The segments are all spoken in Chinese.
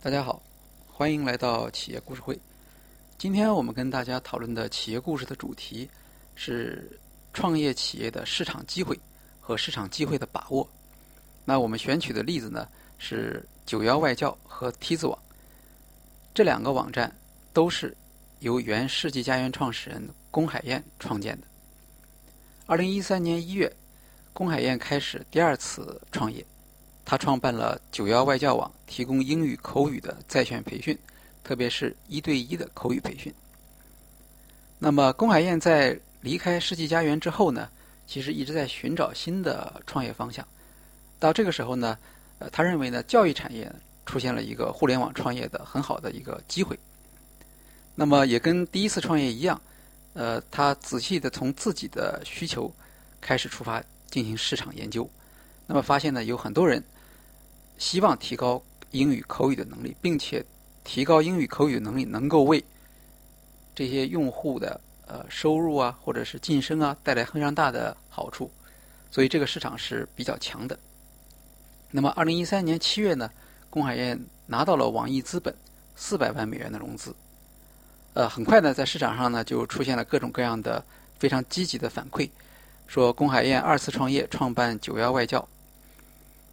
大家好，欢迎来到企业故事会。今天我们跟大家讨论的企业故事的主题是创业企业的市场机会和市场机会的把握。那我们选取的例子呢是九幺外教和梯子网这两个网站，都是由原世纪佳缘创始人龚海燕创建的。二零一三年一月，龚海燕开始第二次创业。他创办了九幺外教网，提供英语口语的在线培训，特别是一对一的口语培训。那么，龚海燕在离开世纪佳缘之后呢，其实一直在寻找新的创业方向。到这个时候呢，呃，他认为呢，教育产业出现了一个互联网创业的很好的一个机会。那么，也跟第一次创业一样，呃，他仔细的从自己的需求开始出发进行市场研究。那么，发现呢，有很多人。希望提高英语口语的能力，并且提高英语口语能力能够为这些用户的呃收入啊，或者是晋升啊带来非常大的好处，所以这个市场是比较强的。那么，二零一三年七月呢，龚海燕拿到了网易资本四百万美元的融资。呃，很快呢，在市场上呢就出现了各种各样的非常积极的反馈，说龚海燕二次创业，创办九幺外教。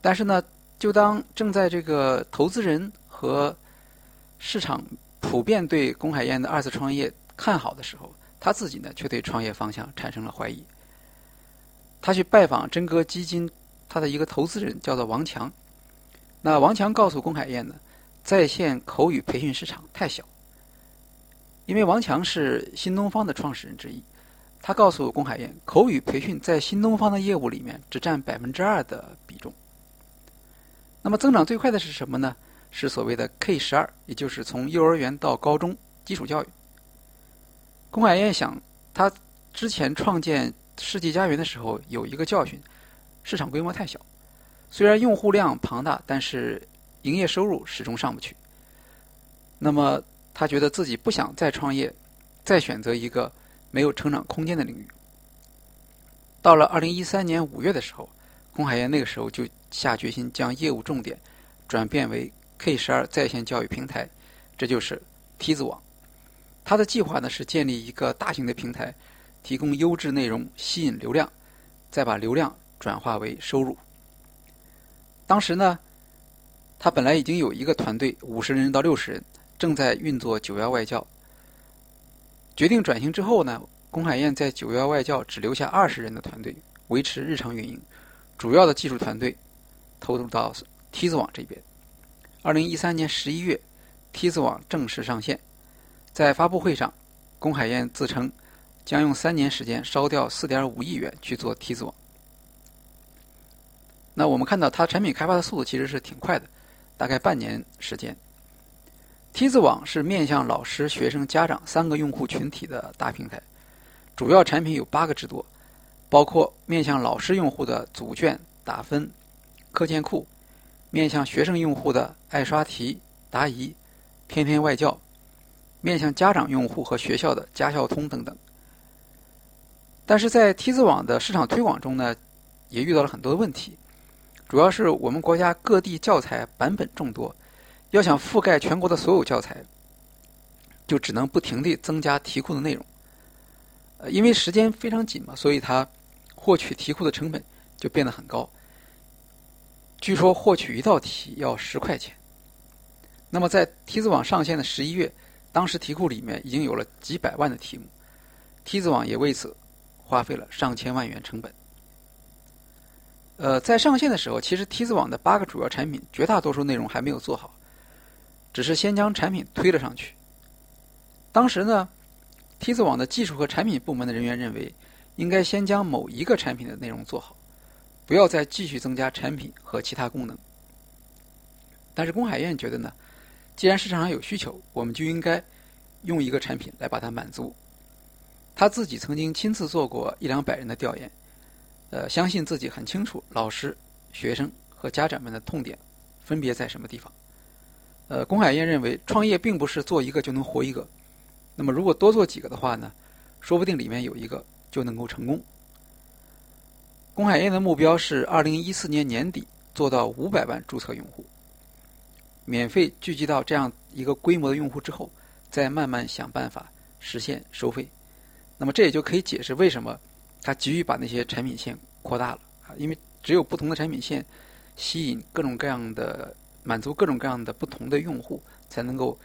但是呢。就当正在这个投资人和市场普遍对龚海燕的二次创业看好的时候，他自己呢却对创业方向产生了怀疑。他去拜访真格基金，他的一个投资人叫做王强。那王强告诉龚海燕呢，在线口语培训市场太小。因为王强是新东方的创始人之一，他告诉龚海燕，口语培训在新东方的业务里面只占百分之二的比重。那么增长最快的是什么呢？是所谓的 K 十二，也就是从幼儿园到高中基础教育。龚海燕想，他之前创建世纪佳缘的时候有一个教训：市场规模太小，虽然用户量庞大，但是营业收入始终上不去。那么他觉得自己不想再创业，再选择一个没有成长空间的领域。到了二零一三年五月的时候，龚海燕那个时候就。下决心将业务重点转变为 K 十二在线教育平台，这就是梯子网。他的计划呢是建立一个大型的平台，提供优质内容，吸引流量，再把流量转化为收入。当时呢，他本来已经有一个团队，五十人到六十人，正在运作九幺外教。决定转型之后呢，龚海燕在九幺外教只留下二十人的团队，维持日常运营，主要的技术团队。投入到梯子网这边。二零一三年十一月，梯子网正式上线。在发布会上，龚海燕自称将用三年时间烧掉四点五亿元去做梯子网。那我们看到，它产品开发的速度其实是挺快的，大概半年时间。梯子网是面向老师、学生、家长三个用户群体的大平台，主要产品有八个之多，包括面向老师用户的组卷、打分。课件库，面向学生用户的爱刷题、答疑、天天外教，面向家长用户和学校的家校通等等。但是在梯子网的市场推广中呢，也遇到了很多的问题，主要是我们国家各地教材版本众多，要想覆盖全国的所有教材，就只能不停地增加题库的内容。呃，因为时间非常紧嘛，所以它获取题库的成本就变得很高。据说获取一道题要十块钱。那么在梯子网上线的十一月，当时题库里面已经有了几百万的题目，梯子网也为此花费了上千万元成本。呃，在上线的时候，其实梯子网的八个主要产品绝大多数内容还没有做好，只是先将产品推了上去。当时呢，梯子网的技术和产品部门的人员认为，应该先将某一个产品的内容做好。不要再继续增加产品和其他功能。但是龚海燕觉得呢，既然市场上有需求，我们就应该用一个产品来把它满足。他自己曾经亲自做过一两百人的调研，呃，相信自己很清楚老师、学生和家长们的痛点分别在什么地方。呃，龚海燕认为，创业并不是做一个就能活一个，那么如果多做几个的话呢，说不定里面有一个就能够成功。龚海燕的目标是二零一四年年底做到五百万注册用户。免费聚集到这样一个规模的用户之后，再慢慢想办法实现收费。那么这也就可以解释为什么他急于把那些产品线扩大了啊，因为只有不同的产品线吸引各种各样的、满足各种各样的不同的用户，才能够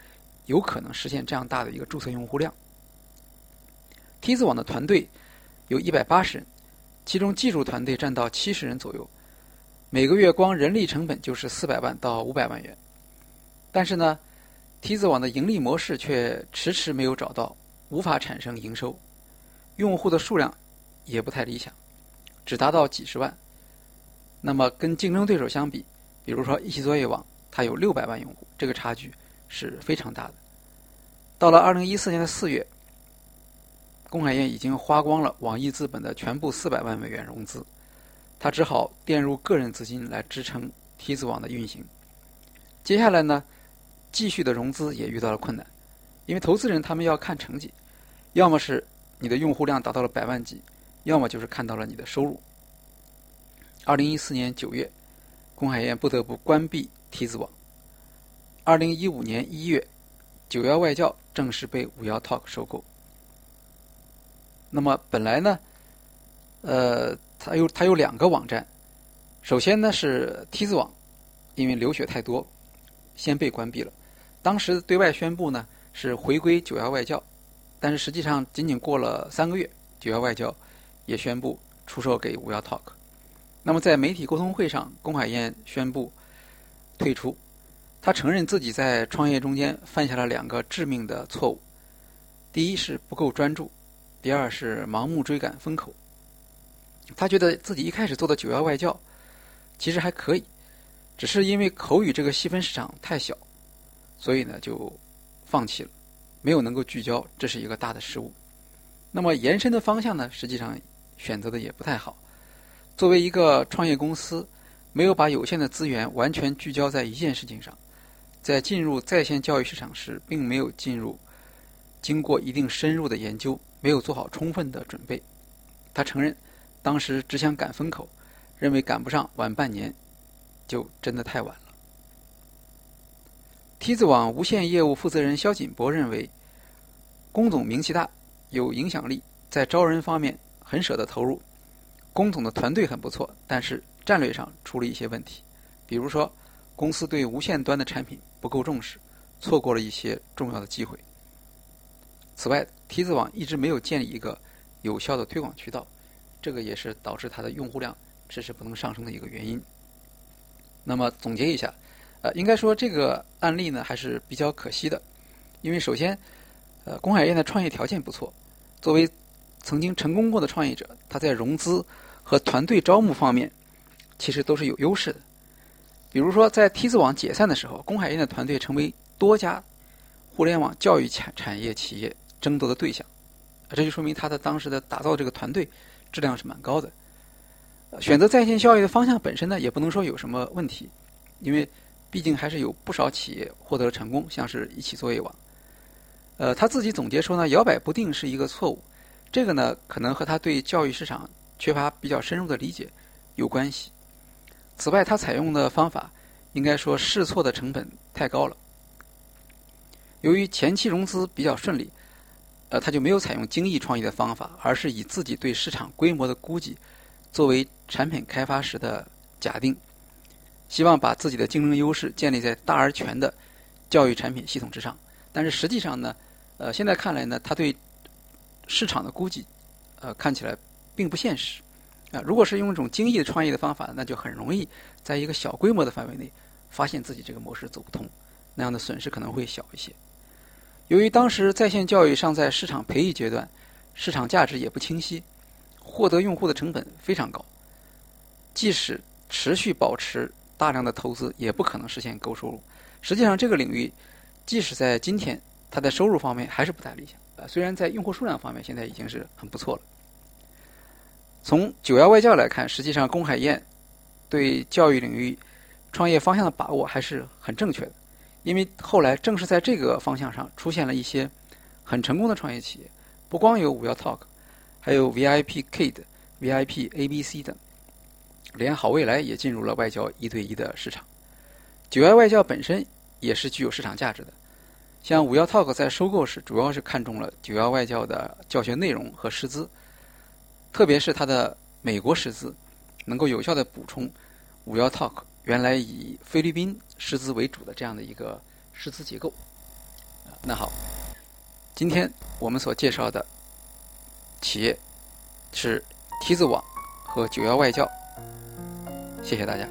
有可能实现这样大的一个注册用户量。梯子网的团队有一百八十人，其中技术团队占到七十人左右，每个月光人力成本就是四百万到五百万元。但是呢，梯子网的盈利模式却迟迟没有找到，无法产生营收。用户的数量也不太理想，只达到几十万。那么跟竞争对手相比，比如说一起作业网，它有六百万用户，这个差距是非常大的。到了二零一四年的四月，龚海燕已经花光了网易资本的全部四百万美元融资，他只好垫入个人资金来支撑梯子网的运行。接下来呢，继续的融资也遇到了困难，因为投资人他们要看成绩，要么是。你的用户量达到了百万级，要么就是看到了你的收入。二零一四年九月，龚海燕不得不关闭梯子网。二零一五年一月，九幺外教正式被五幺 Talk 收购。那么本来呢，呃，它有它有两个网站，首先呢是梯子网，因为流血太多，先被关闭了。当时对外宣布呢是回归九幺外教。但是实际上，仅仅过了三个月，九幺外教也宣布出售给五幺 Talk。那么在媒体沟通会上，龚海燕宣布退出。他承认自己在创业中间犯下了两个致命的错误：第一是不够专注，第二是盲目追赶风口。他觉得自己一开始做的九幺外教其实还可以，只是因为口语这个细分市场太小，所以呢就放弃了。没有能够聚焦，这是一个大的失误。那么延伸的方向呢？实际上选择的也不太好。作为一个创业公司，没有把有限的资源完全聚焦在一件事情上，在进入在线教育市场时，并没有进入经过一定深入的研究，没有做好充分的准备。他承认，当时只想赶风口，认为赶不上，晚半年就真的太晚了。梯子网无线业务负责人肖锦博认为，龚总名气大，有影响力，在招人方面很舍得投入。龚总的团队很不错，但是战略上出了一些问题，比如说公司对无线端的产品不够重视，错过了一些重要的机会。此外，梯子网一直没有建立一个有效的推广渠道，这个也是导致它的用户量迟迟不能上升的一个原因。那么总结一下。呃，应该说这个案例呢还是比较可惜的，因为首先，呃，龚海燕的创业条件不错，作为曾经成功过的创业者，他在融资和团队招募方面其实都是有优势的。比如说，在梯子网解散的时候，龚海燕的团队成为多家互联网教育产产业企业争夺的对象，这就说明他的当时的打造这个团队质量是蛮高的。选择在线教育的方向本身呢，也不能说有什么问题，因为。毕竟还是有不少企业获得了成功，像是一起作业网。呃，他自己总结说呢，摇摆不定是一个错误。这个呢，可能和他对教育市场缺乏比较深入的理解有关系。此外，他采用的方法应该说试错的成本太高了。由于前期融资比较顺利，呃，他就没有采用精益创业的方法，而是以自己对市场规模的估计作为产品开发时的假定。希望把自己的竞争优势建立在大而全的教育产品系统之上，但是实际上呢，呃，现在看来呢，他对市场的估计，呃，看起来并不现实。啊，如果是用一种精益的创业的方法，那就很容易在一个小规模的范围内发现自己这个模式走不通，那样的损失可能会小一些。由于当时在线教育尚在市场培育阶段，市场价值也不清晰，获得用户的成本非常高，即使持续保持。大量的投资也不可能实现高收入。实际上，这个领域即使在今天，它在收入方面还是不太理想。呃，虽然在用户数量方面现在已经是很不错了。从九幺外教来看，实际上龚海燕对教育领域创业方向的把握还是很正确的。因为后来正是在这个方向上出现了一些很成功的创业企业，不光有五幺 Talk，还有 VIP Kid、VIP ABC 等。连好未来也进入了外教一对一的市场。九幺外教本身也是具有市场价值的。像五幺 Talk 在收购时，主要是看中了九幺外教的教学内容和师资，特别是它的美国师资，能够有效的补充五幺 Talk 原来以菲律宾师资为主的这样的一个师资结构。那好，今天我们所介绍的企业是梯子网和九幺外教，谢谢大家。